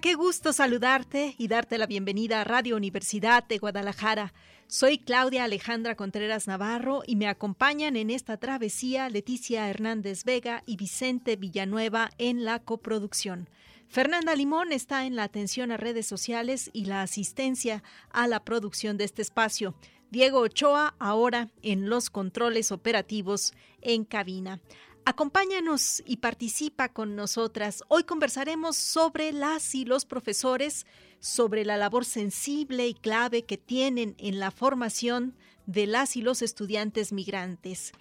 Qué gusto saludarte y darte la bienvenida a Radio Universidad de Guadalajara. Soy Claudia Alejandra Contreras Navarro y me acompañan en esta travesía Leticia Hernández Vega y Vicente Villanueva en la coproducción. Fernanda Limón está en la atención a redes sociales y la asistencia a la producción de este espacio. Diego Ochoa ahora en los controles operativos en cabina. Acompáñanos y participa con nosotras. Hoy conversaremos sobre las y los profesores, sobre la labor sensible y clave que tienen en la formación de las y los estudiantes migrantes.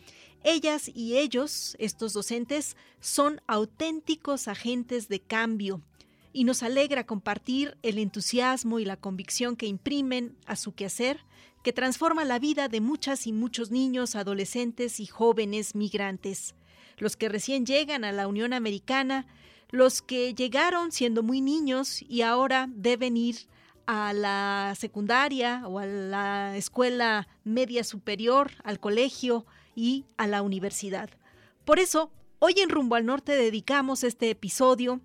Ellas y ellos, estos docentes, son auténticos agentes de cambio y nos alegra compartir el entusiasmo y la convicción que imprimen a su quehacer, que transforma la vida de muchas y muchos niños, adolescentes y jóvenes migrantes. Los que recién llegan a la Unión Americana, los que llegaron siendo muy niños y ahora deben ir a la secundaria o a la escuela media superior, al colegio, y a la universidad. Por eso, hoy en Rumbo al Norte dedicamos este episodio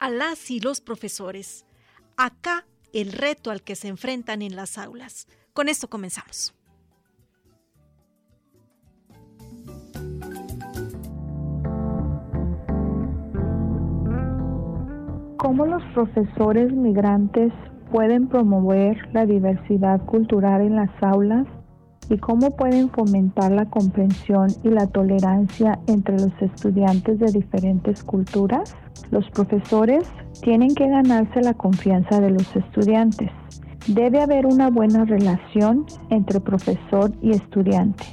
a las y los profesores. Acá el reto al que se enfrentan en las aulas. Con esto comenzamos. ¿Cómo los profesores migrantes pueden promover la diversidad cultural en las aulas y cómo pueden fomentar la comprensión y la tolerancia entre los estudiantes de diferentes culturas? Los profesores tienen que ganarse la confianza de los estudiantes. Debe haber una buena relación entre profesor y estudiante.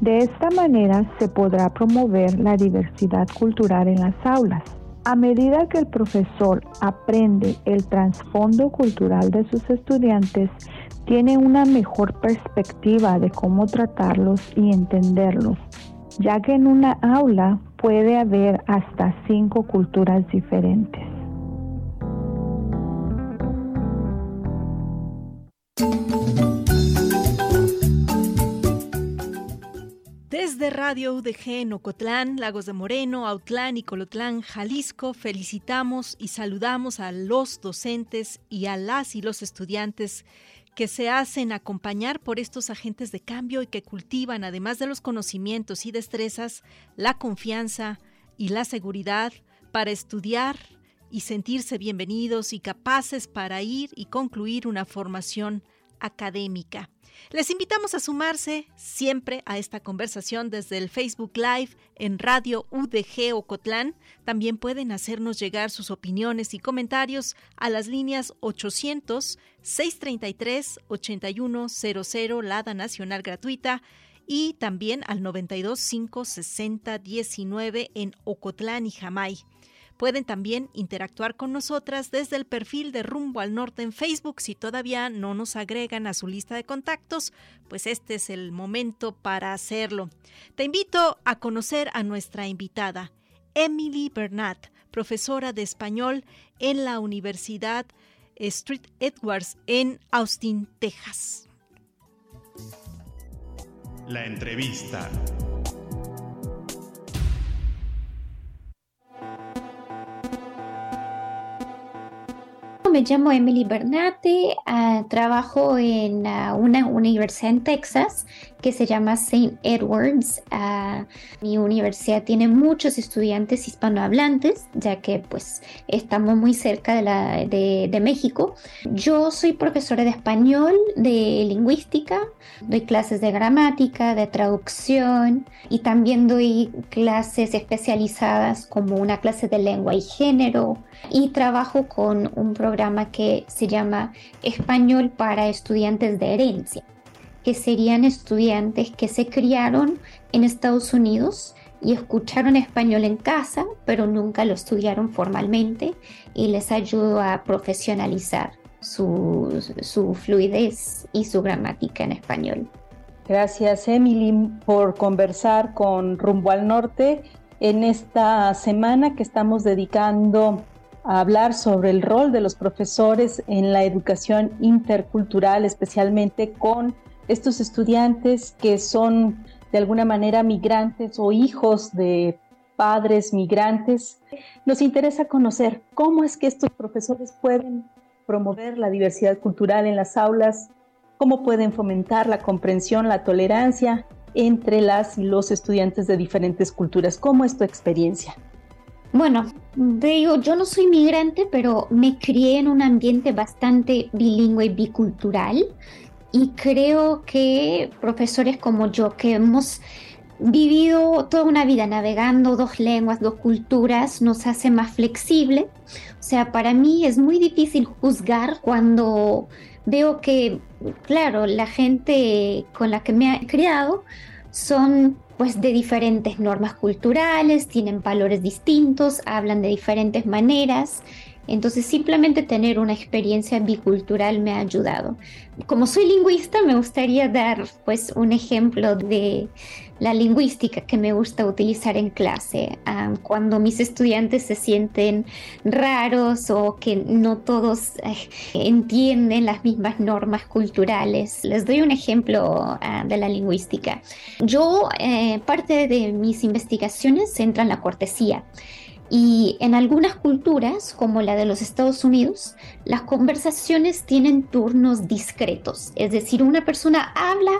De esta manera se podrá promover la diversidad cultural en las aulas. A medida que el profesor aprende el trasfondo cultural de sus estudiantes, tiene una mejor perspectiva de cómo tratarlos y entenderlos, ya que en una aula puede haber hasta cinco culturas diferentes. Desde Radio UDG en Ocotlán, Lagos de Moreno, Autlán y Colotlán, Jalisco, felicitamos y saludamos a los docentes y a las y los estudiantes que se hacen acompañar por estos agentes de cambio y que cultivan, además de los conocimientos y destrezas, la confianza y la seguridad para estudiar y sentirse bienvenidos y capaces para ir y concluir una formación académica. Les invitamos a sumarse siempre a esta conversación desde el Facebook Live en Radio UDG Ocotlán. También pueden hacernos llegar sus opiniones y comentarios a las líneas 800-633-8100, Lada Nacional Gratuita, y también al 92 560 19 en Ocotlán y Jamay. Pueden también interactuar con nosotras desde el perfil de Rumbo al Norte en Facebook. Si todavía no nos agregan a su lista de contactos, pues este es el momento para hacerlo. Te invito a conocer a nuestra invitada, Emily Bernat, profesora de español en la Universidad Street Edwards en Austin, Texas. La entrevista. Me llamo Emily Bernate, ah, trabajo en ah, una universidad en Texas que se llama St. Edwards. Ah, mi universidad tiene muchos estudiantes hispanohablantes, ya que pues estamos muy cerca de, de, México. Yo soy profesora de español, de lingüística, doy clases de gramática, de traducción y también doy clases especializadas como una clase de lengua y género y trabajo con un programa que se llama Español para estudiantes de herencia que serían estudiantes que se criaron en Estados Unidos y escucharon español en casa, pero nunca lo estudiaron formalmente y les ayudó a profesionalizar su, su fluidez y su gramática en español. Gracias Emily por conversar con Rumbo al Norte en esta semana que estamos dedicando a hablar sobre el rol de los profesores en la educación intercultural, especialmente con estos estudiantes que son de alguna manera migrantes o hijos de padres migrantes. Nos interesa conocer cómo es que estos profesores pueden promover la diversidad cultural en las aulas, cómo pueden fomentar la comprensión, la tolerancia entre las y los estudiantes de diferentes culturas. ¿Cómo es tu experiencia? Bueno, digo, yo no soy migrante, pero me crié en un ambiente bastante bilingüe y bicultural y creo que profesores como yo que hemos vivido toda una vida navegando dos lenguas, dos culturas, nos hace más flexible. O sea, para mí es muy difícil juzgar cuando veo que, claro, la gente con la que me he criado son pues de diferentes normas culturales, tienen valores distintos, hablan de diferentes maneras entonces simplemente tener una experiencia bicultural me ha ayudado. Como soy lingüista, me gustaría dar pues un ejemplo de la lingüística que me gusta utilizar en clase. Ah, cuando mis estudiantes se sienten raros o que no todos eh, entienden las mismas normas culturales. Les doy un ejemplo ah, de la lingüística. Yo, eh, parte de mis investigaciones centra en la cortesía. Y en algunas culturas, como la de los Estados Unidos, las conversaciones tienen turnos discretos. Es decir, una persona habla,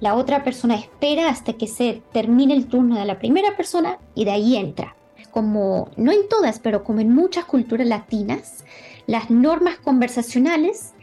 la otra persona espera hasta que se termine el turno de la primera persona y de ahí entra. Como, no en todas, pero como en muchas culturas latinas, las normas conversacionales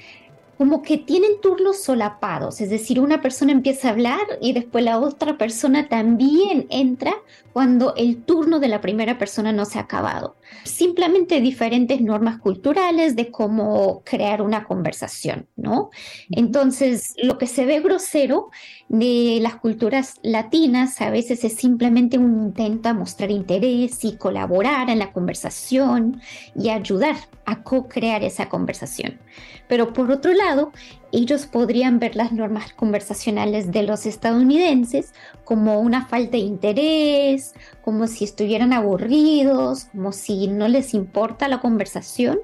como que tienen turnos solapados, es decir, una persona empieza a hablar y después la otra persona también entra cuando el turno de la primera persona no se ha acabado. Simplemente diferentes normas culturales de cómo crear una conversación, ¿no? Entonces, lo que se ve grosero de las culturas latinas a veces es simplemente un intento a mostrar interés y colaborar en la conversación y ayudar a co-crear esa conversación. Pero por otro lado, ellos podrían ver las normas conversacionales de los estadounidenses como una falta de interés, como si estuvieran aburridos, como si no les importa la conversación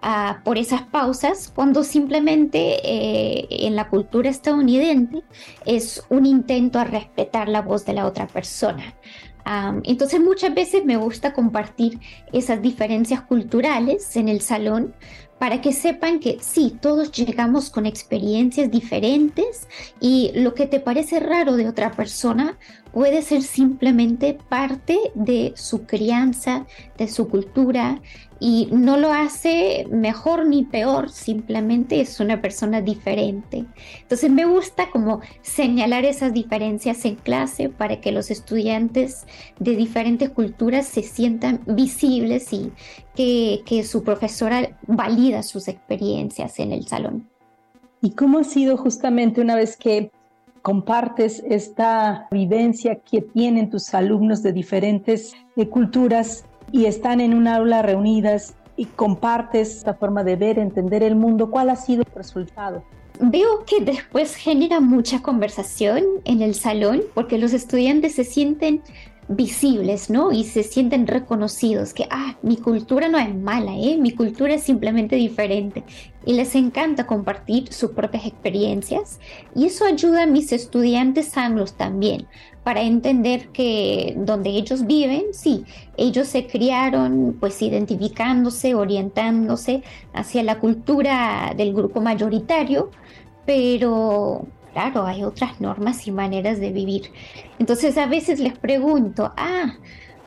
ah, por esas pausas, cuando simplemente eh, en la cultura estadounidense es un intento a respetar la voz de la otra persona. entonces muchas veces me gusta compartir esas diferencias culturales en el salón para que sepan que sí, todos llegamos con experiencias diferentes y lo que te parece raro de otra persona puede ser simplemente parte de su crianza, de su cultura y no lo hace mejor ni peor, simplemente es una persona diferente. Entonces me gusta como señalar esas diferencias en clase para que los estudiantes de diferentes culturas se sientan visibles y que, que su profesora valida sus experiencias en el salón. ¿Y cómo ha sido justamente una vez que compartes esta vivencia que tienen tus alumnos de diferentes eh, culturas y están en un aula reunidas y compartes esta forma de ver, entender el mundo, ¿cuál ha sido el resultado? Veo que después genera mucha conversación en el salón porque los estudiantes se sienten visibles, ¿no? Y se sienten reconocidos, que, ah, mi cultura no es mala, ¿eh? Mi cultura es simplemente diferente. Y les encanta compartir sus propias experiencias. Y eso ayuda a mis estudiantes anglos también, para entender que donde ellos viven, sí, ellos se criaron pues identificándose, orientándose hacia la cultura del grupo mayoritario, pero claro, hay otras normas y maneras de vivir. Entonces a veces les pregunto, ah,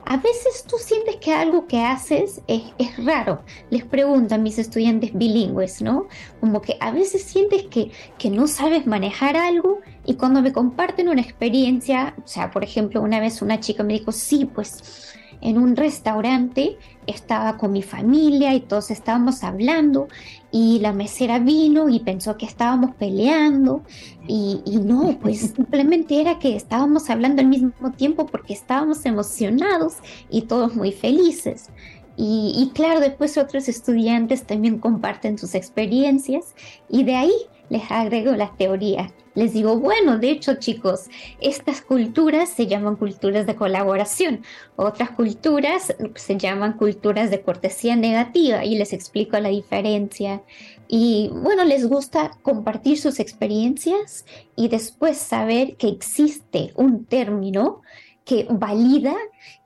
a veces tú sientes que algo que haces es, raro. Les pregunto a mis estudiantes bilingües, ¿no? Como que a veces sientes que, que no sabes manejar algo y cuando me comparten una experiencia, o sea, por ejemplo, una vez una chica me dijo, sí, pues en un restaurante, estaba con mi familia y todos estábamos hablando y la mesera vino y pensó que estábamos peleando y, no, pues simplemente era que estábamos hablando al mismo tiempo porque estábamos emocionados y todos muy felices. Y, y claro, después otros estudiantes también comparten sus experiencias y de ahí les agrego la teoría. Les digo, bueno, de hecho chicos, estas culturas se llaman culturas de colaboración, otras culturas se llaman culturas de cortesía negativa y les explico la diferencia. Y bueno, les gusta compartir sus experiencias y después saber que existe un término que valida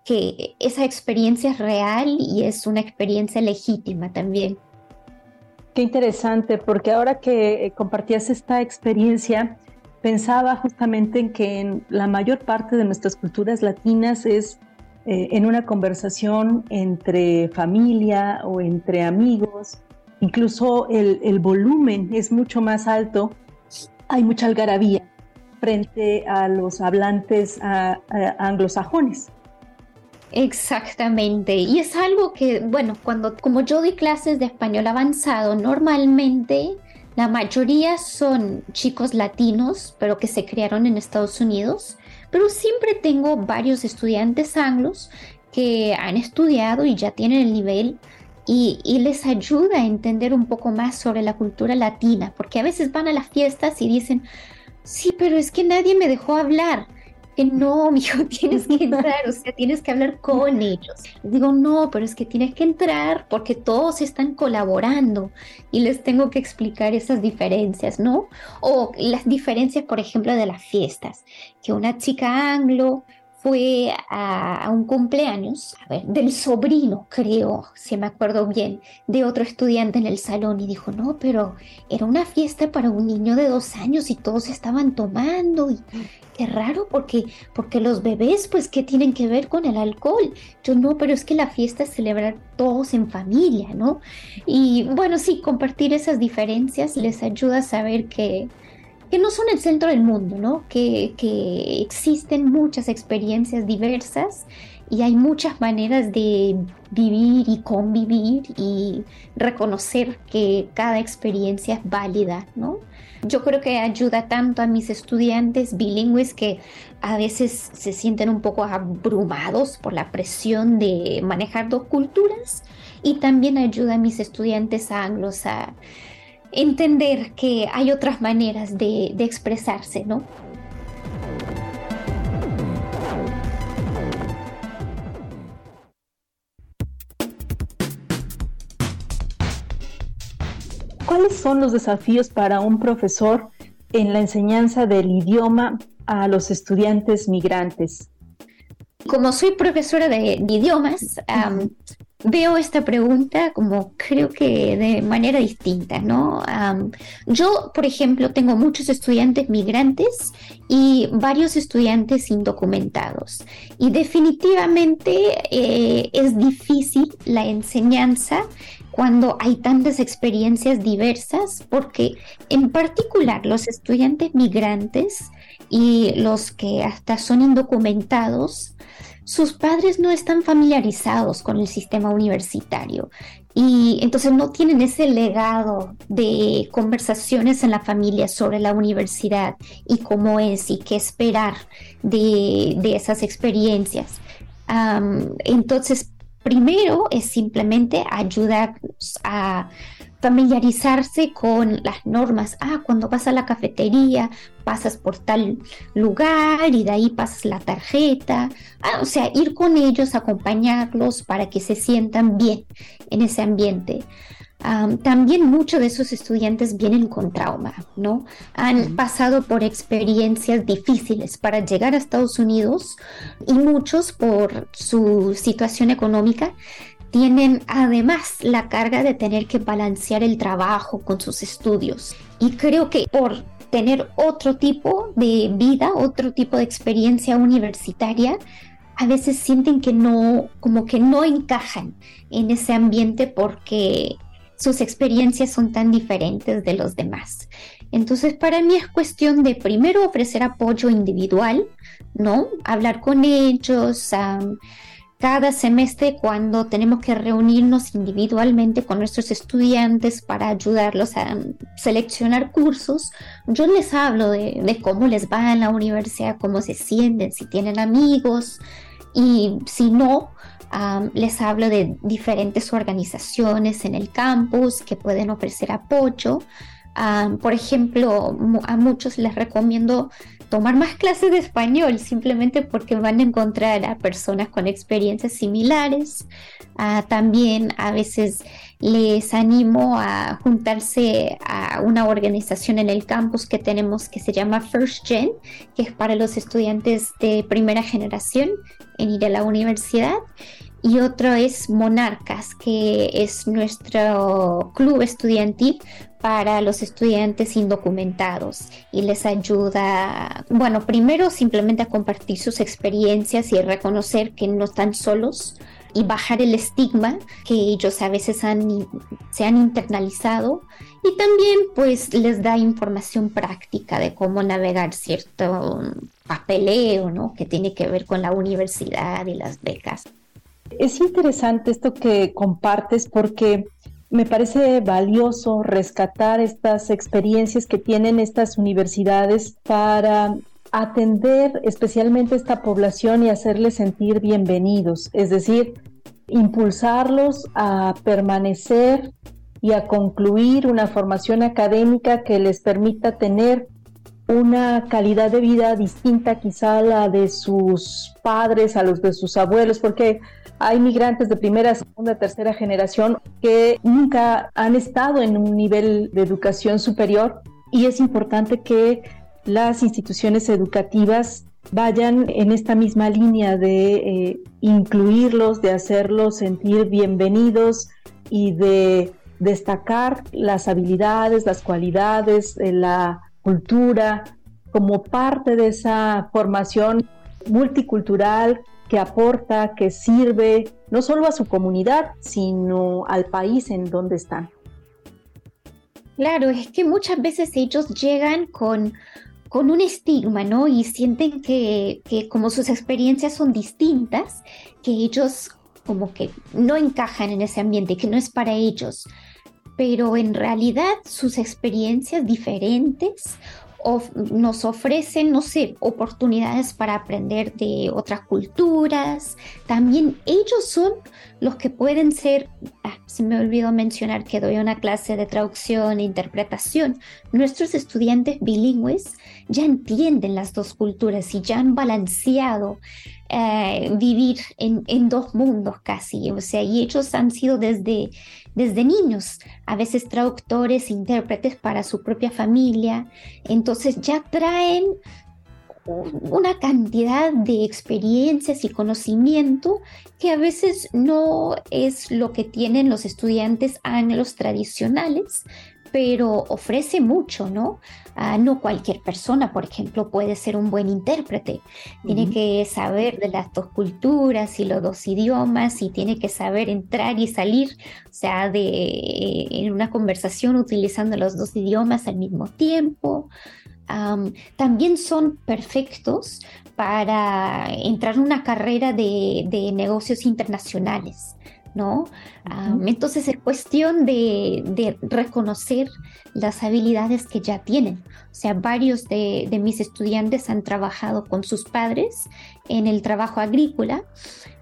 que esa experiencia es real y es una experiencia legítima también. Qué interesante, porque ahora que eh, compartías esta experiencia, pensaba justamente en que en la mayor parte de nuestras culturas latinas es eh, en una conversación entre familia o entre amigos, incluso el, volumen es mucho más alto, hay mucha algarabía frente a los hablantes anglosajones. Exactamente. Y es algo que, bueno, cuando como yo doy clases de español avanzado, normalmente la mayoría son chicos latinos, pero que se criaron en Estados Unidos, pero siempre tengo varios estudiantes anglos que han estudiado y ya tienen el nivel y, y, les ayuda a entender un poco más sobre la cultura latina, porque a veces van a las fiestas y dicen, sí, pero es que nadie me dejó hablar que no, mijo, tienes que entrar, o sea, tienes que hablar con ellos. Digo, no, pero es que tienes que entrar porque todos están colaborando y les tengo que explicar esas diferencias, ¿no? O las diferencias, por ejemplo, de las fiestas, que una chica anglo fue a, un cumpleaños a ver, del sobrino, creo, si me acuerdo bien, de otro estudiante en el salón y dijo, no, pero era una fiesta para un niño de dos años y todos estaban tomando y qué raro porque, porque los bebés, pues, ¿qué tienen que ver con el alcohol? Yo no, pero es que la fiesta es celebrar todos en familia, ¿no? Y bueno, sí, compartir esas diferencias les ayuda a saber que que no son el centro del mundo, ¿no? Que, que existen muchas experiencias diversas y hay muchas maneras de vivir y convivir y reconocer que cada experiencia es válida, ¿no? Yo creo que ayuda tanto a mis estudiantes bilingües que a veces se sienten un poco abrumados por la presión de manejar dos culturas y también ayuda a mis estudiantes anglos a entender que hay otras maneras de, expresarse, ¿no? ¿Cuáles son los desafíos para un profesor en la enseñanza del idioma a los estudiantes migrantes? Como soy profesora de, idiomas, veo esta pregunta como creo que de manera distinta, ¿no? yo, por ejemplo, tengo muchos estudiantes migrantes y varios estudiantes indocumentados. Y definitivamente eh, es difícil la enseñanza cuando hay tantas experiencias diversas, porque en particular los estudiantes migrantes y los que hasta son indocumentados, sus padres no están familiarizados con el sistema universitario y entonces no tienen ese legado de conversaciones en la familia sobre la universidad y cómo es y qué esperar de, esas experiencias. entonces, primero es simplemente ayudar a familiarizarse con las normas. Ah, cuando vas a la cafetería, pasas por tal lugar y de ahí pasas la tarjeta. Ah, o sea, ir con ellos, acompañarlos para que se sientan bien en ese ambiente. también muchos de esos estudiantes vienen con trauma, ¿no? Han pasado por experiencias difíciles para llegar a Estados Unidos y muchos por su situación económica tienen además la carga de tener que balancear el trabajo con sus estudios. Y creo que por tener otro tipo de vida, otro tipo de experiencia universitaria, a veces sienten que no, como que no encajan en ese ambiente porque sus experiencias son tan diferentes de los demás. Entonces, para mí es cuestión de primero ofrecer apoyo individual, ¿no? Hablar con ellos, cada semestre cuando tenemos que reunirnos individualmente con nuestros estudiantes para ayudarlos a seleccionar cursos, yo les hablo de, cómo les va en la universidad, cómo se sienten, si tienen amigos y si no, les hablo de diferentes organizaciones en el campus que pueden ofrecer apoyo. Por ejemplo, a muchos les recomiendo tomar más clases de español, simplemente porque van a encontrar a personas con experiencias similares. Ah, también a veces les animo a juntarse a una organización en el campus que tenemos que se llama First Gen, que es para los estudiantes de primera generación en ir a la universidad y otro es Monarcas, que es nuestro club estudiantil para los estudiantes indocumentados y les ayuda, bueno, primero simplemente a compartir sus experiencias y reconocer que no están solos y bajar el estigma que ellos a veces han, se han internalizado y también pues les da información práctica de cómo navegar cierto papeleo, ¿no? Que tiene que ver con la universidad y las becas. Es interesante esto que compartes porque me parece valioso rescatar estas experiencias que tienen estas universidades para atender especialmente esta población y hacerles sentir bienvenidos, es decir, impulsarlos a permanecer y a concluir una formación académica que les permita tener una calidad de vida distinta quizá a la de sus padres, a los de sus abuelos, porque hay migrantes de primera, segunda, tercera generación que nunca han estado en un nivel de educación superior y es importante que las instituciones educativas vayan en esta misma línea de eh, incluirlos, de hacerlos sentir bienvenidos y de destacar las habilidades, las cualidades, eh, la cultura como parte de esa formación multicultural que aporta, que sirve no solo a su comunidad, sino al país en donde están. Claro, es que muchas veces ellos llegan con, con un estigma, ¿no? Y sienten que, que como sus experiencias son distintas, que ellos como que no encajan en ese ambiente, que no es para ellos. Pero en realidad sus experiencias diferentes nos ofrecen, no sé, oportunidades para aprender de otras culturas. También ellos son los que pueden ser, ah, se me olvidó mencionar que doy una clase de traducción e interpretación. Nuestros estudiantes bilingües ya entienden las dos culturas y ya han balanceado eh, vivir en, en, dos mundos casi, o sea, y ellos han sido desde, desde niños, a veces traductores, intérpretes para su propia familia, entonces ya traen una cantidad de experiencias y conocimiento que a veces no es lo que tienen los estudiantes anglos tradicionales, pero ofrece mucho, ¿no? Ah, no cualquier persona, por ejemplo, puede ser un buen intérprete. Tiene que saber de las dos culturas y los dos idiomas y tiene que saber entrar y salir, o sea, de, en una conversación utilizando los dos idiomas al mismo tiempo. también son perfectos para entrar en una carrera de, de negocios internacionales. ¿No? entonces es cuestión de, reconocer las habilidades que ya tienen. O sea, varios de, mis estudiantes han trabajado con sus padres en el trabajo agrícola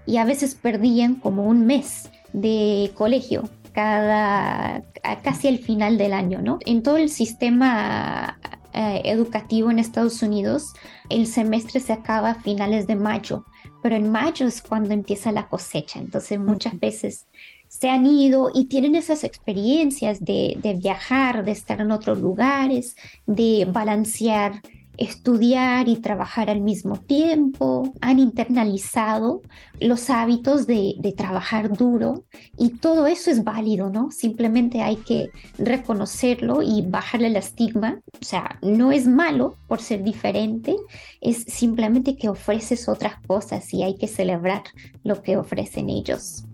y a veces perdían como un mes de colegio cada casi al final del año, ¿no? En todo el sistema eh, educativo en Estados Unidos, el semestre se acaba a finales de mayo pero en mayo es cuando empieza la cosecha. Entonces muchas veces se han ido y tienen esas experiencias de, de viajar, de estar en otros lugares, de balancear estudiar y trabajar al mismo tiempo, han internalizado los hábitos de, trabajar duro y todo eso es válido, ¿no? Simplemente hay que reconocerlo y bajarle el estigma. O sea, no es malo por ser diferente, es simplemente que ofreces otras cosas y hay que celebrar lo que ofrecen ellos.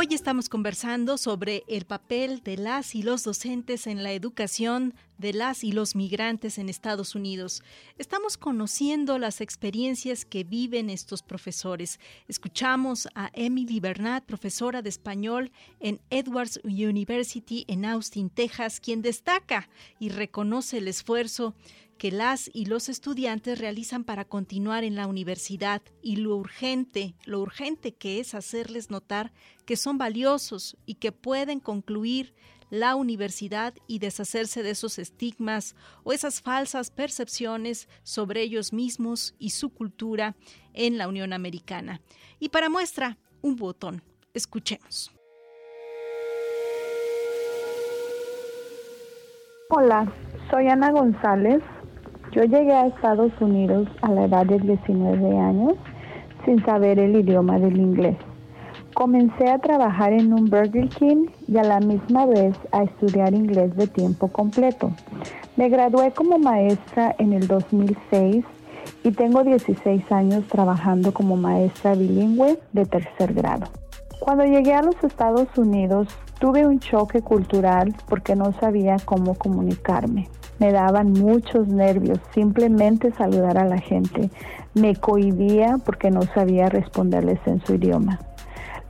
Hoy estamos conversando sobre el papel de las y los docentes en la educación de las y los migrantes en Estados Unidos. Estamos conociendo las experiencias que viven estos profesores. Escuchamos a Emily Bernat, profesora de español en Edwards University en Austin, Texas, quien destaca y reconoce el esfuerzo que las y los estudiantes realizan para continuar en la universidad y lo urgente, lo urgente que es hacerles notar que son valiosos y que pueden concluir la universidad y deshacerse de esos estigmas o esas falsas percepciones sobre ellos mismos y su cultura en la Unión Americana. Y para muestra, un botón. Escuchemos. Hola, soy Ana González. Yo llegué a Estados Unidos a la edad de 19 años sin saber el idioma del inglés. Comencé a trabajar en un Burger King y a la misma vez a estudiar inglés de tiempo completo. Me gradué como maestra en el 2006 y tengo 16 años trabajando como maestra bilingüe de tercer grado. Cuando llegué a los Estados Unidos tuve un choque cultural porque no sabía cómo comunicarme. Me daban muchos nervios simplemente saludar a la gente. Me cohibía porque no sabía responderles en su idioma.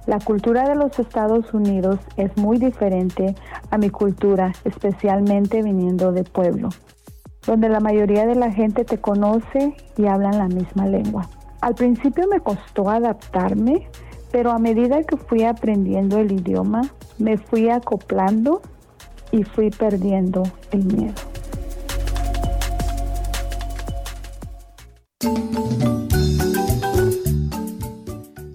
La cultura de los Estados Unidos es muy diferente a mi cultura, especialmente viniendo de pueblo, donde la mayoría de la gente te conoce y hablan la misma lengua. Al principio me costó adaptarme, pero a medida que fui aprendiendo el idioma, me fui acoplando y fui perdiendo el miedo.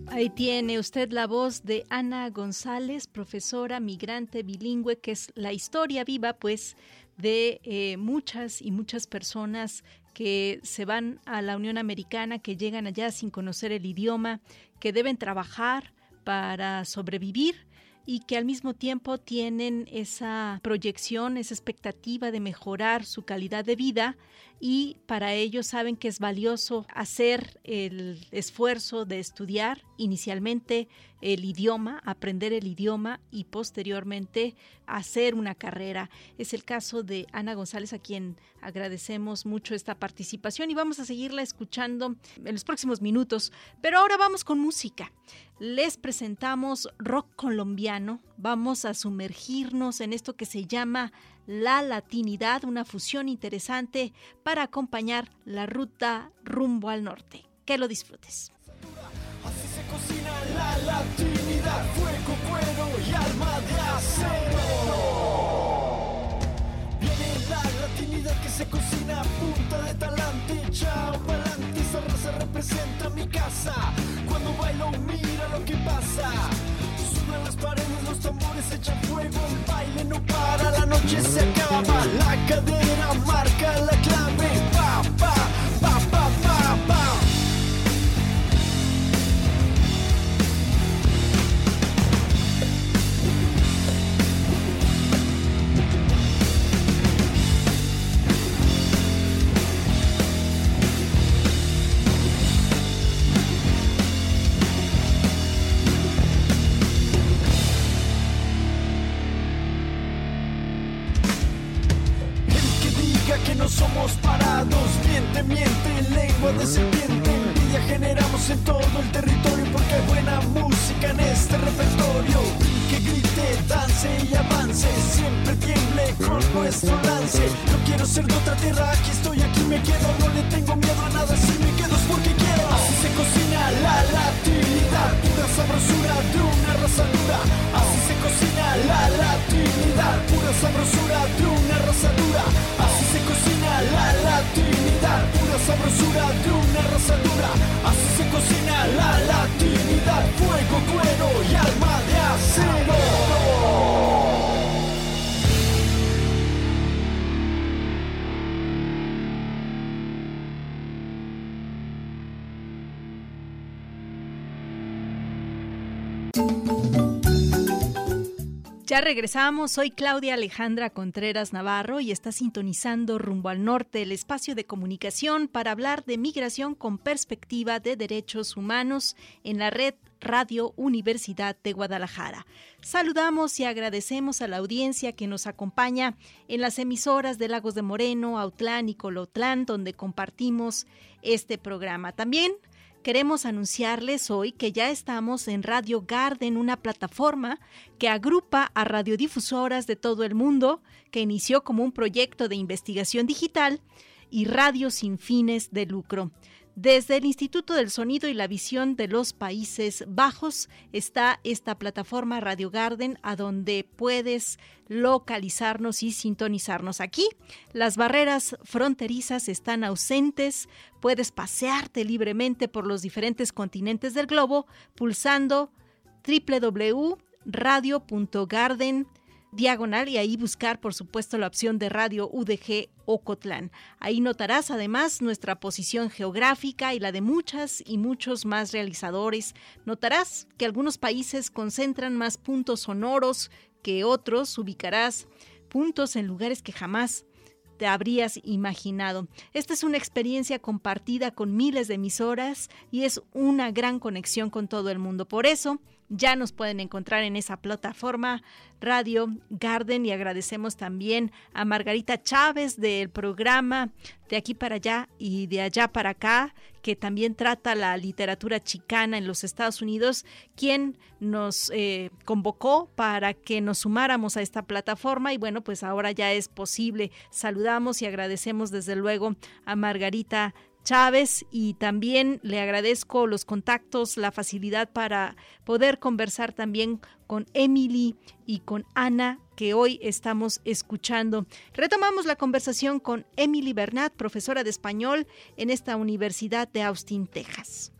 Ahí tiene usted la voz de Ana González, profesora migrante bilingüe, que es la historia viva, pues, de eh, muchas y muchas personas que se van a la Unión Americana, que llegan allá sin conocer el idioma, que deben trabajar para sobrevivir y que al mismo tiempo tienen esa proyección, esa expectativa de mejorar su calidad de vida y para ello saben que es valioso hacer el esfuerzo de estudiar inicialmente el idioma, aprender el idioma y posteriormente hacer una carrera. Es el caso de Ana González a quien agradecemos mucho esta participación y vamos a seguirla escuchando en los próximos minutos. Pero ahora vamos con música. Les presentamos rock colombiano. Vamos a sumergirnos en esto que se llama la latinidad, una fusión interesante para acompañar la ruta rumbo al norte. Que lo disfrutes. Así se cocina la latinidad, fuego, cuero y alma de acero. Viene la latinidad que se cocina punta de talante, chao pa'lante, esa raza representa mi casa. Cuando bailo mira lo que pasa las paredes, tambores echan fuego, el baile no para, la noche se acaba, la cadera marca la clave, Ya regresamos, soy Claudia Alejandra Contreras Navarro y está sintonizando rumbo al norte el espacio de comunicación para hablar de migración con perspectiva de derechos humanos en la red Radio Universidad de Guadalajara. Saludamos y agradecemos a la audiencia que nos acompaña en las emisoras de Lagos de Moreno, Autlán y Colotlán, donde compartimos este programa. También queremos anunciarles hoy que ya estamos en Radio Garden, una plataforma que agrupa a radiodifusoras de todo el mundo, que inició como un proyecto de investigación digital y radio sin fines de lucro. Desde el Instituto del Sonido y la Visión de los Países Bajos está esta plataforma Radio Garden a donde puedes localizarnos y sintonizarnos. Aquí las barreras fronterizas están ausentes, puedes pasearte libremente por los diferentes continentes del globo pulsando www.radio.garden.com diagonal y ahí buscar, por supuesto, la opción de Radio UDG Ocotlán. Ahí notarás además nuestra posición geográfica y la de muchas y muchos más realizadores. Notarás que algunos países concentran más puntos sonoros que otros. Ubicarás puntos en lugares que jamás te habrías imaginado. Esta es una experiencia compartida con miles de emisoras y es una gran conexión con todo el mundo. Por eso, ya nos pueden encontrar en esa plataforma Radio Garden y agradecemos también a Margarita Chávez del programa De aquí para allá y de allá para acá, que también trata la literatura chicana en los Estados Unidos, quien nos eh, convocó para que nos sumáramos a esta plataforma y bueno, pues ahora ya es posible. Saludamos y agradecemos desde luego a Margarita Chávez y también le agradezco los contactos, la facilidad para poder conversar también con Emily y con Ana que hoy estamos escuchando. Retomamos la conversación con Emily Bernat, profesora de español en esta Universidad de Austin, Texas.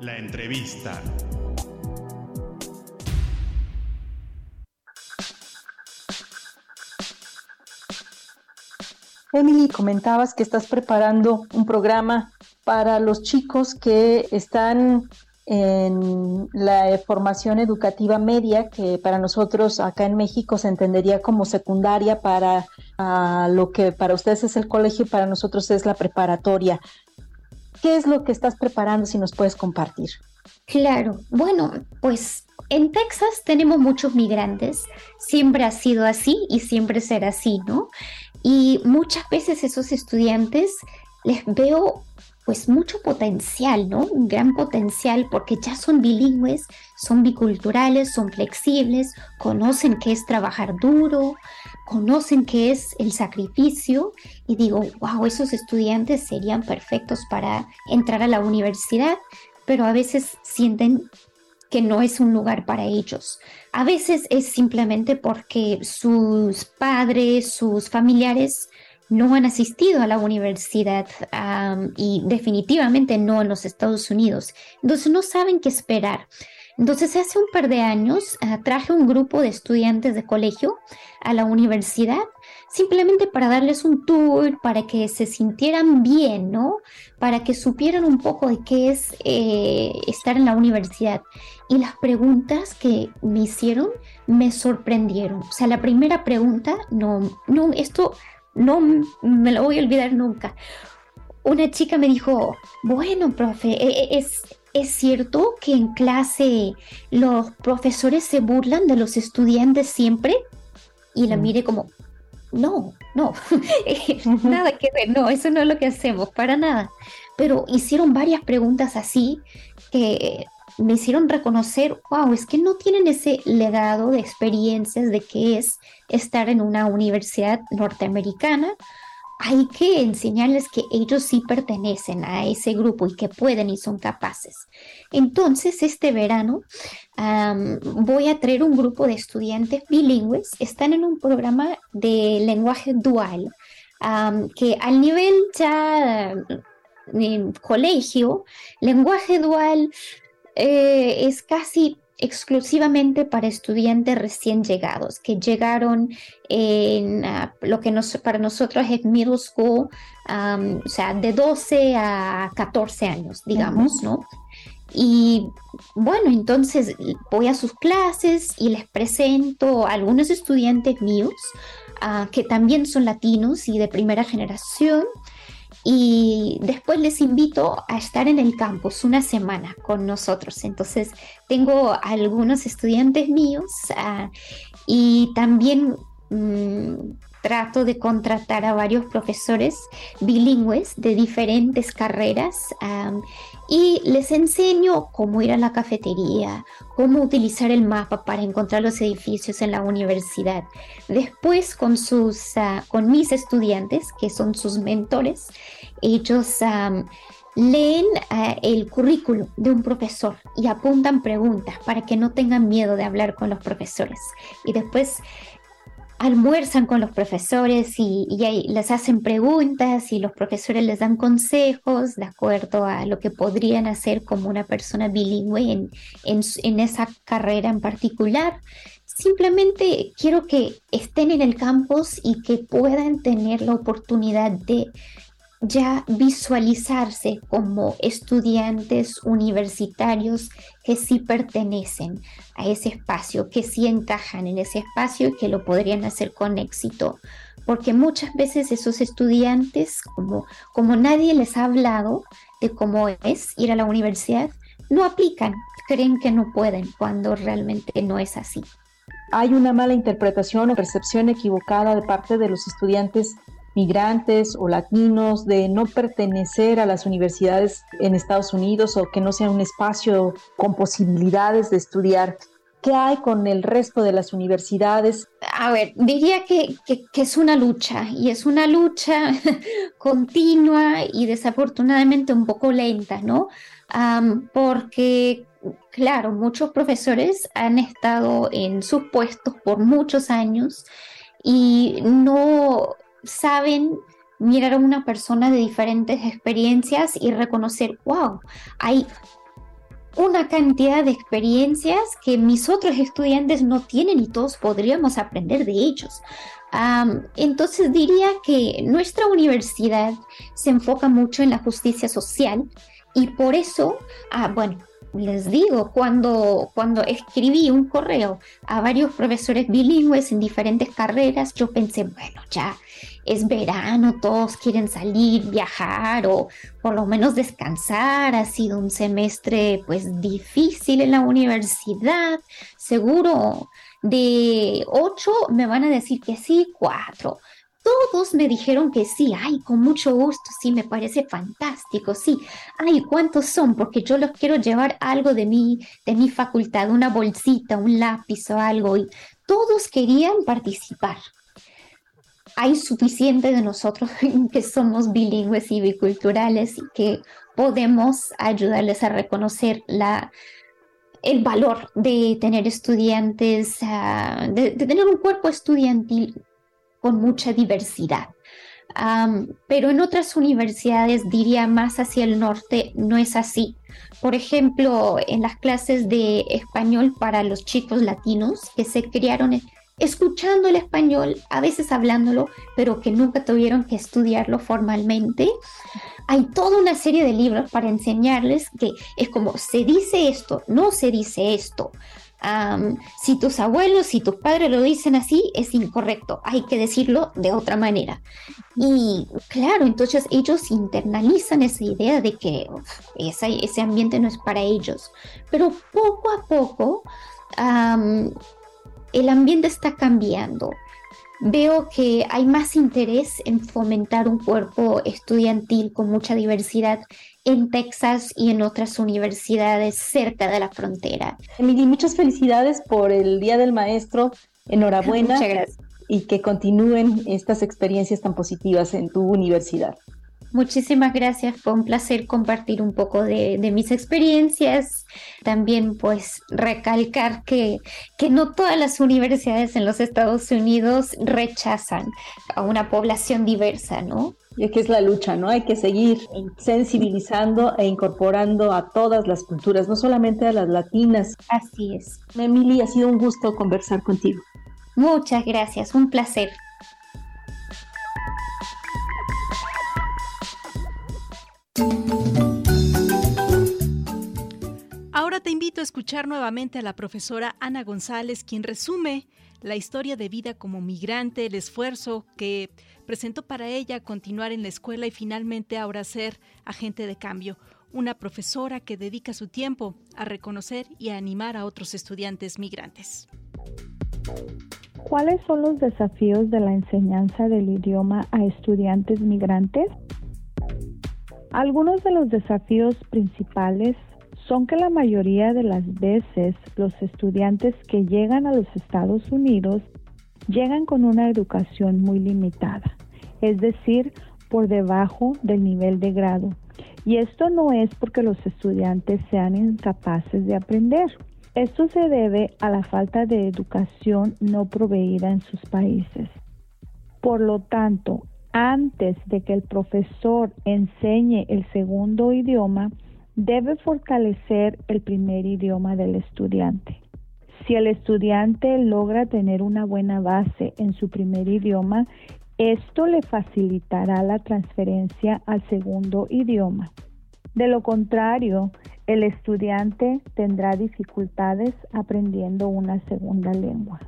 La entrevista. Emily, comentabas que estás preparando un programa para los chicos que están en la formación educativa media, que para nosotros acá en México se entendería como secundaria para lo que para ustedes es el colegio y para nosotros es la preparatoria. ¿Qué es lo que estás preparando si nos puedes compartir? Claro, bueno, pues en Texas tenemos muchos migrantes, siempre ha sido así y siempre será así, ¿no? Y muchas veces esos estudiantes les veo pues mucho potencial, ¿no? Un gran potencial porque ya son bilingües, son biculturales, son flexibles, conocen qué es trabajar duro, conocen qué es el sacrificio y digo, wow, esos estudiantes serían perfectos para entrar a la universidad, pero a veces sienten que no es un lugar para ellos. A veces es simplemente porque sus padres, sus familiares no han asistido a la universidad y definitivamente no en los Estados Unidos. Entonces no saben qué esperar. Entonces hace un par de años ah, traje un grupo de estudiantes de colegio a la universidad simplemente para darles un tour, para que se sintieran bien, ¿no? Para que supieran un poco de qué es eh, estar en la universidad. Y las preguntas que me hicieron me sorprendieron. O sea, la primera pregunta, no, no, esto no me lo voy a olvidar nunca. Una chica me dijo, bueno, profe, e, e, es, es cierto que en clase los profesores se burlan de los estudiantes siempre. Y la mm. mire como, no, no, nada que ver, no, eso no es lo que hacemos, para nada. Pero hicieron varias preguntas así que me hicieron reconocer, wow, es que no tienen ese legado de experiencias de qué es estar en una universidad norteamericana. Hay que enseñarles que ellos sí pertenecen a ese grupo y que pueden y son capaces. Entonces, este verano voy a traer un grupo de estudiantes bilingües. Están en un programa de lenguaje dual, que al nivel ya en colegio, lenguaje dual eh, es casi exclusivamente para estudiantes recién llegados, que llegaron en ah, lo que para nosotros es middle school, o sea, de 12 a 14 años, digamos, ¿no? Y bueno, entonces voy a sus clases y les presento a algunos estudiantes míos ah, que también son latinos y de primera generación. Y después les invito a estar en el campus una semana con nosotros. Entonces tengo algunos estudiantes míos ah, y también mm, trato de contratar a varios profesores bilingües de diferentes carreras y les enseño cómo ir a la cafetería, cómo utilizar el mapa para encontrar los edificios en la universidad. Después con, sus, ah, con mis estudiantes, que son sus mentores, ellos... leen ah, el currículum de un profesor y apuntan preguntas para que no tengan miedo de hablar con los profesores. Y después almuerzan con los profesores y, les hacen preguntas y los profesores les dan consejos de acuerdo a lo que podrían hacer como una persona bilingüe en, esa carrera en particular. Simplemente quiero que estén en el campus y que puedan tener la oportunidad de ya visualizarse como estudiantes universitarios que sí pertenecen a ese espacio, que sí encajan en ese espacio y que lo podrían hacer con éxito. Porque muchas veces esos estudiantes, como, como nadie les ha hablado de cómo es ir a la universidad, no aplican, creen que no pueden cuando realmente no es así. Hay una mala interpretación o percepción equivocada de parte de los estudiantes migrantes o latinos, de no pertenecer a las universidades en Estados Unidos o que no sea un espacio con posibilidades de estudiar. ¿Qué hay con el resto de las universidades? A ver, diría que, es una lucha y es una lucha continua y desafortunadamente un poco lenta, ¿no? porque, claro, muchos profesores han estado en sus puestos por muchos años y no saben mirar a una persona de diferentes experiencias y reconocer, wow, hay una cantidad de experiencias que mis otros estudiantes no tienen y todos podríamos aprender de ellos. entonces diría que nuestra universidad se enfoca mucho en la justicia social y por eso, ah, bueno, les digo, cuando, cuando escribí un correo a varios profesores bilingües en diferentes carreras, yo pensé, bueno, ya es verano, todos quieren salir, viajar o por lo menos descansar. Ha sido un semestre pues difícil en la universidad. Seguro de ocho me van a decir que sí, cuatro. Todos me dijeron que sí, ay, con mucho gusto, sí, me parece fantástico, sí. Ay, ¿cuántos son? Porque yo los quiero llevar algo de mi, de mi facultad, una bolsita, un lápiz o algo. Y todos querían participar hay suficiente de nosotros que somos bilingües y biculturales y que podemos ayudarles a reconocer la, el valor de tener estudiantes, ah, de, tener un cuerpo estudiantil con mucha diversidad. pero en otras universidades, diría más hacia el norte, no es así. Por ejemplo, en las clases de español para los chicos latinos que se criaron escuchando el español, a veces hablándolo, pero que nunca tuvieron que estudiarlo formalmente. Hay toda una serie de libros para enseñarles que es como se dice esto, no se dice esto. Si tus abuelos, si tus padres lo dicen así, es incorrecto, hay que decirlo de otra manera. Y claro, entonces ellos internalizan esa idea de que ese ambiente no es para ellos. Pero poco a poco el ambiente está cambiando. Veo que hay más interés en fomentar un cuerpo estudiantil con mucha diversidad en Texas y en otras universidades cerca de la frontera. Emily, muchas felicidades por el Día del Maestro. Enhorabuena. Muchas gracias. Y que continúen estas experiencias tan positivas en tu universidad. Muchísimas gracias, fue un placer compartir un poco de, mis experiencias. También pues recalcar que, que no todas las universidades en los Estados Unidos rechazan a una población diversa, ¿no? Y es que es la lucha, ¿no? Hay que seguir sensibilizando e incorporando a todas las culturas, no solamente a las latinas. Así es. Emily, ha sido un gusto conversar contigo. Muchas gracias, un placer. Ahora te invito a escuchar nuevamente a la profesora Ana González, quien resume la historia de vida como migrante, el esfuerzo que presentó para ella continuar en la escuela y finalmente ahora ser agente de cambio. Una profesora que dedica su tiempo a reconocer y a animar a otros estudiantes migrantes. ¿Cuáles son los desafíos de la enseñanza del idioma a estudiantes migrantes? Algunos de los desafíos principales son que la mayoría de las veces los estudiantes que llegan a los Estados Unidos llegan con una educación muy limitada, es decir, por debajo del nivel de grado. Y esto no es porque los estudiantes sean incapaces de aprender. Esto se debe a la falta de educación no proveída en sus países. Por lo tanto, antes de que el profesor enseñe el segundo idioma, debe fortalecer el primer idioma del estudiante. Si el estudiante logra tener una buena base en su primer idioma, esto le facilitará la transferencia al segundo idioma. De lo contrario, el estudiante tendrá dificultades aprendiendo una segunda lengua.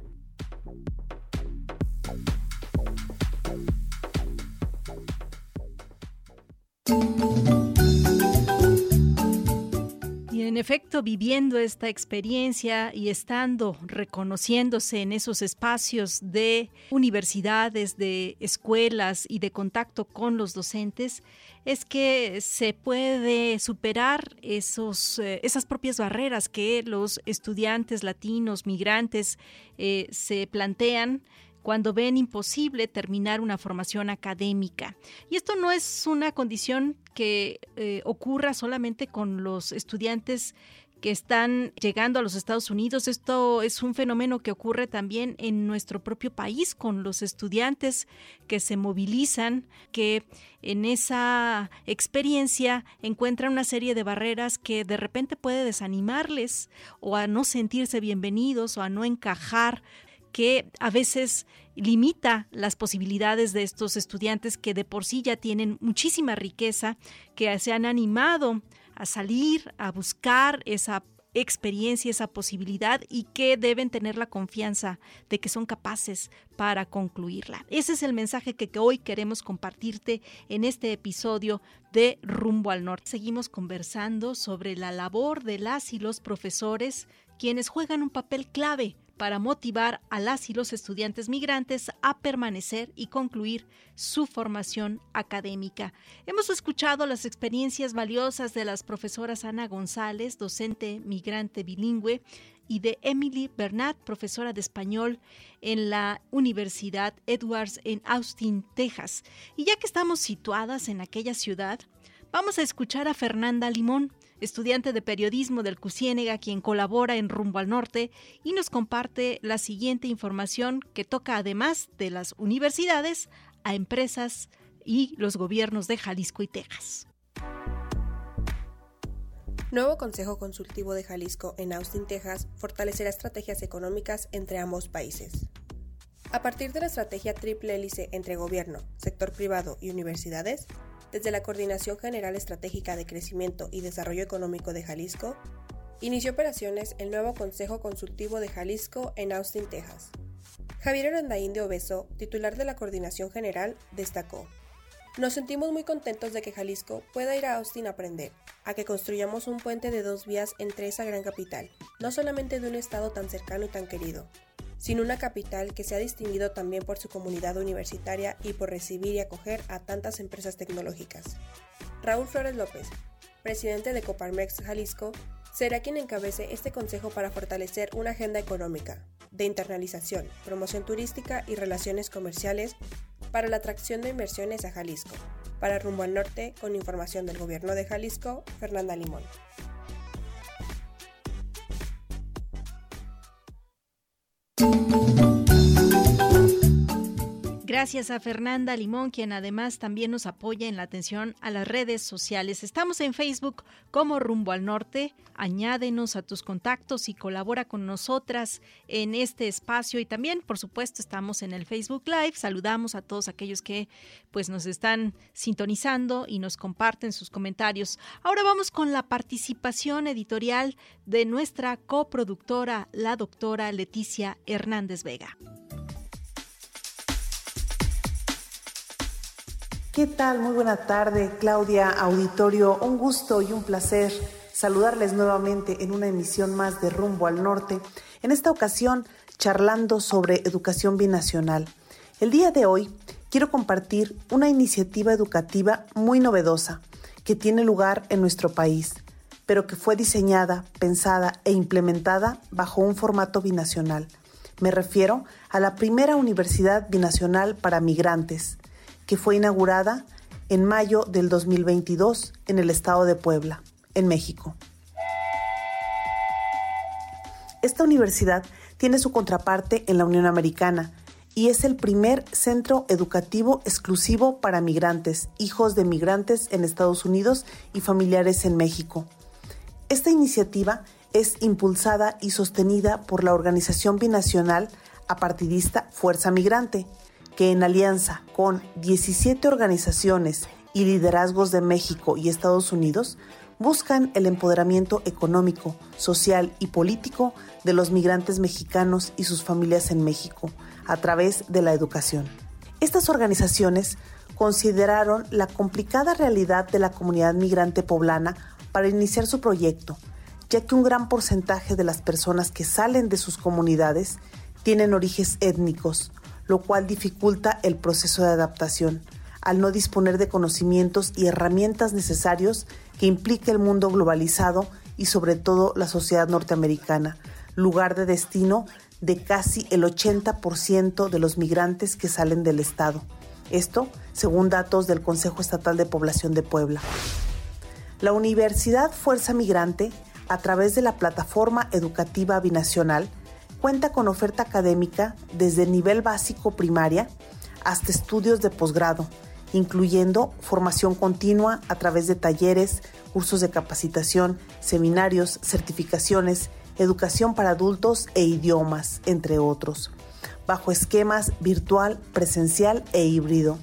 En efecto, viviendo esta experiencia y estando reconociéndose en esos espacios de universidades, de escuelas y de contacto con los docentes, es que se puede superar esos, eh, esas propias barreras que los estudiantes latinos, migrantes, eh, se plantean cuando ven imposible terminar una formación académica. Y esto no es una condición que eh, ocurra solamente con los estudiantes que están llegando a los Estados Unidos. Esto es un fenómeno que ocurre también en nuestro propio país con los estudiantes que se movilizan, que en esa experiencia encuentran una serie de barreras que de repente puede desanimarles o a no sentirse bienvenidos o a no encajar que a veces limita las posibilidades de estos estudiantes que de por sí ya tienen muchísima riqueza, que se han animado a salir, a buscar esa experiencia, esa posibilidad y que deben tener la confianza de que son capaces para concluirla. Ese es el mensaje que, hoy queremos compartirte en este episodio de Rumbo al Norte. Seguimos conversando sobre la labor de las y los profesores, quienes juegan un papel clave para motivar a las y los estudiantes migrantes a permanecer y concluir su formación académica. Hemos escuchado las experiencias valiosas de las profesoras Ana González, docente migrante bilingüe, y de Emily Bernat, profesora de español en la Universidad Edwards en Austin, Texas. Y ya que estamos situadas en aquella ciudad, vamos a escuchar a Fernanda Limón, estudiante de periodismo del CUSIENEGA, quien colabora en Rumbo al Norte y nos comparte la siguiente información que toca además de las universidades a empresas y los gobiernos de Jalisco y Texas. Nuevo Consejo Consultivo de Jalisco en Austin, Texas, fortalecerá estrategias económicas entre ambos países. A partir de la estrategia triple hélice entre gobierno, sector privado y universidades, desde la Coordinación General Estratégica de Crecimiento y Desarrollo Económico de Jalisco, inició operaciones el nuevo Consejo Consultivo de Jalisco en Austin, Texas. Javier Arandaín de Obeso, titular de la Coordinación General, destacó. Nos sentimos muy contentos de que Jalisco pueda ir a Austin a aprender, a que construyamos un puente de dos vías entre esa gran capital, no solamente de un estado tan cercano y tan querido, sino una capital que se ha distinguido también por su comunidad universitaria y por recibir y acoger a tantas empresas tecnológicas. Raúl Flores López, presidente de Coparmex Jalisco, será quien encabece este consejo para fortalecer una agenda económica, de internalización, promoción turística y relaciones comerciales para la atracción de inversiones a Jalisco. Para Rumbo al Norte, con información del Gobierno de Jalisco, Fernanda Limón. Gracias a Fernanda Limón, quien además también nos apoya en la atención a las redes sociales. Estamos en Facebook como Rumbo al Norte. Añádenos a tus contactos y colabora con nosotras en este espacio. Y también, por supuesto, estamos en el Facebook Live. Saludamos a todos aquellos que pues nos están sintonizando y nos comparten sus comentarios. Ahora vamos con la participación editorial de nuestra coproductora, la doctora Leticia Hernández Vega. ¿Qué tal? Muy buena tarde, Claudia, auditorio. Un gusto y un placer saludarles nuevamente en una emisión más de Rumbo al Norte. En esta ocasión, charlando sobre educación binacional. El día de hoy quiero compartir una iniciativa educativa muy novedosa que tiene lugar en nuestro país, pero que fue diseñada, pensada e implementada bajo un formato binacional. Me refiero a la primera universidad binacional para migrantes, que fue inaugurada en mayo del 2022 en el estado de Puebla, en México. Esta universidad tiene su contraparte en la Unión Americana y es el primer centro educativo exclusivo para migrantes, hijos de migrantes en Estados Unidos y familiares en México. Esta iniciativa es impulsada y sostenida por la organización binacional apartidista Fuerza Migrante, que en alianza con 17 organizaciones y liderazgos de México y Estados Unidos buscan el empoderamiento económico, social y político de los migrantes mexicanos y sus familias en México a través de la educación. Estas organizaciones consideraron la complicada realidad de la comunidad migrante poblana para iniciar su proyecto, ya que un gran porcentaje de las personas que salen de sus comunidades tienen orígenes étnicos, lo cual dificulta el proceso de adaptación, al no disponer de conocimientos y herramientas necesarios que implica el mundo globalizado y sobre todo la sociedad norteamericana, lugar de destino de casi el 80% de los migrantes que salen del Estado. Esto según datos del Consejo Estatal de Población de Puebla. La Universidad Fuerza Migrante, a través de la plataforma educativa binacional, cuenta con oferta académica desde el nivel básico primaria hasta estudios de posgrado, incluyendo formación continua a través de talleres, cursos de capacitación, seminarios, certificaciones, educación para adultos e idiomas, entre otros, bajo esquemas virtual, presencial e híbrido.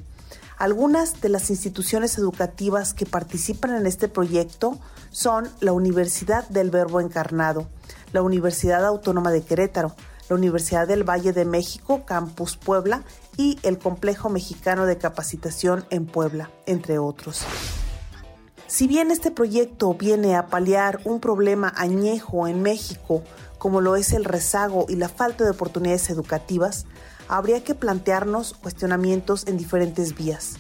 Algunas de las instituciones educativas que participan en este proyecto son la Universidad del Verbo Encarnado, la Universidad Autónoma de Querétaro, la Universidad del Valle de México, Campus Puebla y el Complejo Mexicano de Capacitación en Puebla, entre otros. Si bien este proyecto viene a paliar un problema añejo en México, como lo es el rezago y la falta de oportunidades educativas, habría que plantearnos cuestionamientos en diferentes vías.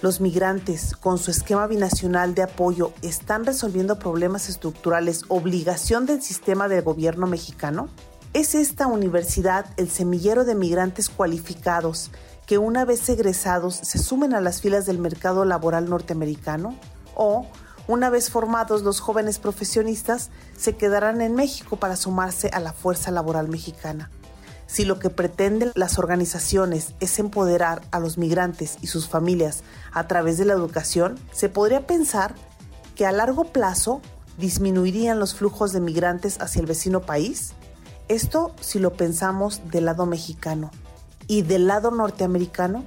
Los migrantes, con su esquema binacional de apoyo, están resolviendo problemas estructurales, obligación del sistema de gobierno mexicano. ¿Es esta universidad el semillero de migrantes cualificados que una vez egresados se sumen a las filas del mercado laboral norteamericano? ¿O, una vez formados los jóvenes profesionistas, se quedarán en México para sumarse a la fuerza laboral mexicana? Si lo que pretenden las organizaciones es empoderar a los migrantes y sus familias a través de la educación, se podría pensar que a largo plazo disminuirían los flujos de migrantes hacia el vecino país. Esto si lo pensamos del lado mexicano. Y del lado norteamericano,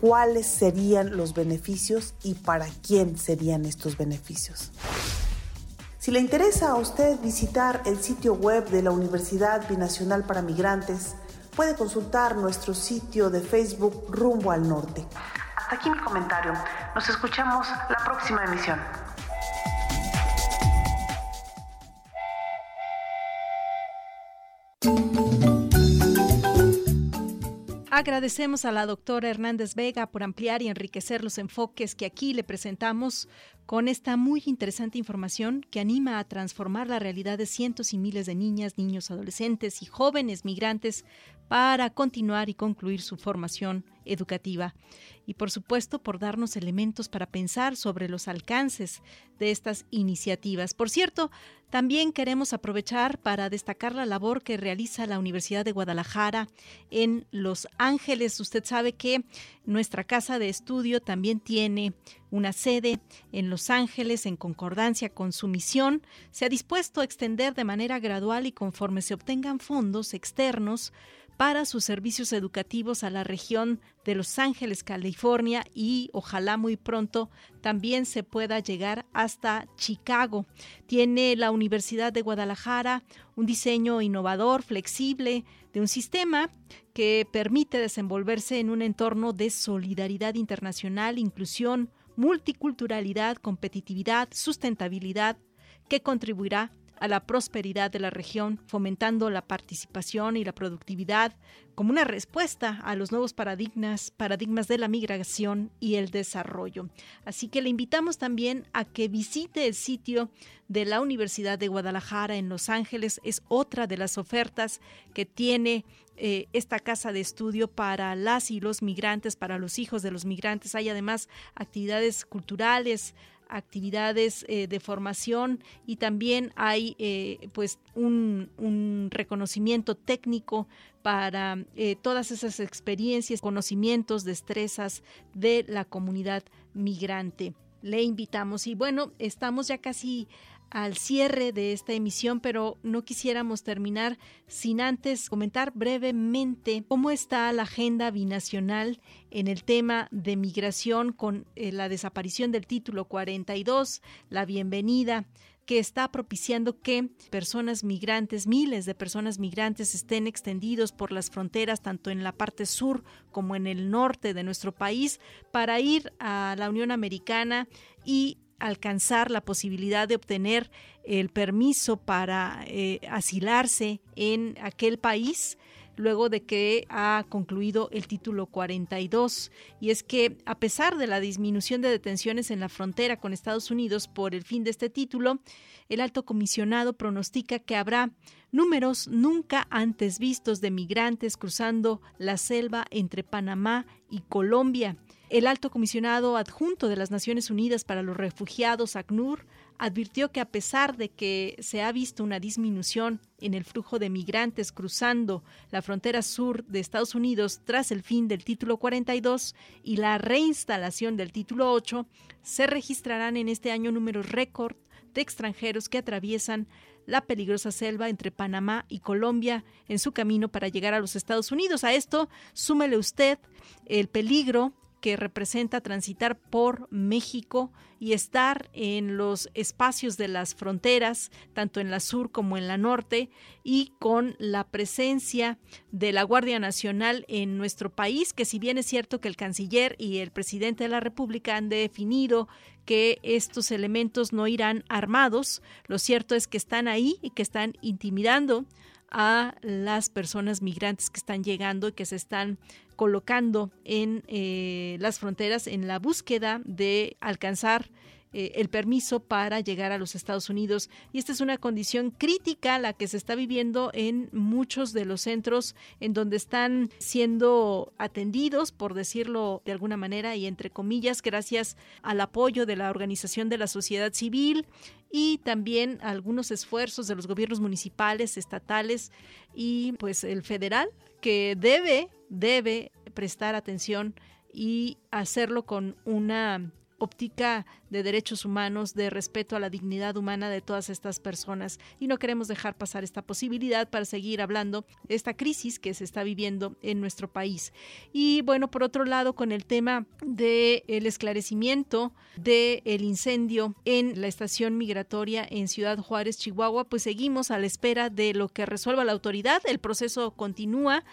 ¿cuáles serían los beneficios y para quién serían estos beneficios? Si le interesa a usted visitar el sitio web de la Universidad Binacional para Migrantes, puede consultar nuestro sitio de Facebook Rumbo al Norte. Hasta aquí mi comentario. Nos escuchamos la próxima emisión. Agradecemos a la doctora Hernández Vega por ampliar y enriquecer los enfoques que aquí le presentamos con esta muy interesante información que anima a transformar la realidad de cientos y miles de niñas, niños, adolescentes y jóvenes migrantes para continuar y concluir su formación educativa y por supuesto por darnos elementos para pensar sobre los alcances de estas iniciativas. Por cierto, también queremos aprovechar para destacar la labor que realiza la Universidad de Guadalajara en Los Ángeles. Usted sabe que nuestra casa de estudio también tiene una sede en Los Ángeles en concordancia con su misión. Se ha dispuesto a extender de manera gradual y conforme se obtengan fondos externos para sus servicios educativos a la región de Los Ángeles, California y ojalá muy pronto también se pueda llegar hasta Chicago. Tiene la Universidad de Guadalajara un diseño innovador, flexible, de un sistema que permite desenvolverse en un entorno de solidaridad internacional, inclusión, multiculturalidad, competitividad, sustentabilidad, que contribuirá a la prosperidad de la región, fomentando la participación y la productividad como una respuesta a los nuevos paradigmas, paradigmas de la migración y el desarrollo. Así que le invitamos también a que visite el sitio de la Universidad de Guadalajara en Los Ángeles. Es otra de las ofertas que tiene eh, esta casa de estudio para las y los migrantes, para los hijos de los migrantes. Hay además actividades culturales, actividades eh, de formación y también hay eh, pues un, reconocimiento técnico para eh, todas esas experiencias, conocimientos, destrezas de la comunidad migrante. Le invitamos y bueno, estamos ya casi al cierre de esta emisión, pero no quisiéramos terminar sin antes comentar brevemente cómo está la agenda binacional en el tema de migración con eh, la desaparición del título 42, la bienvenida que está propiciando que personas migrantes, miles de personas migrantes estén extendidos por las fronteras, tanto en la parte sur como en el norte de nuestro país, para ir a la Unión Americana y alcanzar la posibilidad de obtener el permiso para eh, asilarse en aquel país luego de que ha concluido el título 42. Y es que, a pesar de la disminución de detenciones en la frontera con Estados Unidos por el fin de este título, el alto comisionado pronostica que habrá números nunca antes vistos de migrantes cruzando la selva entre Panamá y Colombia. El alto comisionado adjunto de las Naciones Unidas para los Refugiados, ACNUR, advirtió que a pesar de que se ha visto una disminución en el flujo de migrantes cruzando la frontera sur de Estados Unidos tras el fin del título 42 y la reinstalación del título 8, se registrarán en este año números récord de extranjeros que atraviesan la peligrosa selva entre Panamá y Colombia en su camino para llegar a los Estados Unidos. A esto súmele usted el peligro que representa transitar por México y estar en los espacios de las fronteras, tanto en la sur como en la norte, y con la presencia de la Guardia Nacional en nuestro país, que si bien es cierto que el canciller y el presidente de la República han definido que estos elementos no irán armados, lo cierto es que están ahí y que están intimidando a las personas migrantes que están llegando y que se están colocando en eh, las fronteras en la búsqueda de alcanzar eh, el permiso para llegar a los Estados Unidos. Y esta es una condición crítica la que se está viviendo en muchos de los centros en donde están siendo atendidos, por decirlo de alguna manera y entre comillas, gracias al apoyo de la organización de la sociedad civil y también algunos esfuerzos de los gobiernos municipales, estatales y pues el federal que debe debe prestar atención y hacerlo con una óptica de derechos humanos, de respeto a la dignidad humana de todas estas personas. Y no queremos dejar pasar esta posibilidad para seguir hablando de esta crisis que se está viviendo en nuestro país. Y bueno, por otro lado, con el tema del el esclarecimiento del el incendio en la estación migratoria en Ciudad Juárez, Chihuahua, pues seguimos a la espera de lo que resuelva la autoridad. El proceso continúa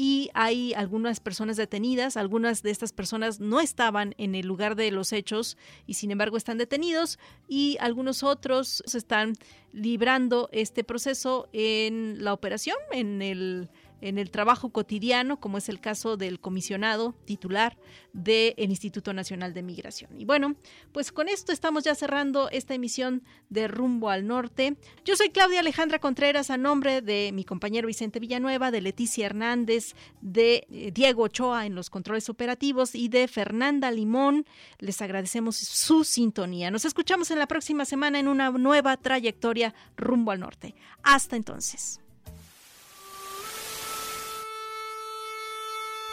y hay algunas personas detenidas, algunas de estas personas no estaban en el lugar de los hechos y sin embargo están detenidos y algunos otros se están librando este proceso en la operación, en el en el trabajo cotidiano, como es el caso del comisionado titular del Instituto Nacional de Migración. Y bueno, pues con esto estamos ya cerrando esta emisión de Rumbo al Norte. Yo soy Claudia Alejandra Contreras a nombre de mi compañero Vicente Villanueva, de Leticia Hernández, de eh, Diego Ochoa en los controles operativos y de Fernanda Limón. Les agradecemos su sintonía. Nos escuchamos en la próxima semana en una nueva trayectoria rumbo al norte. Hasta entonces.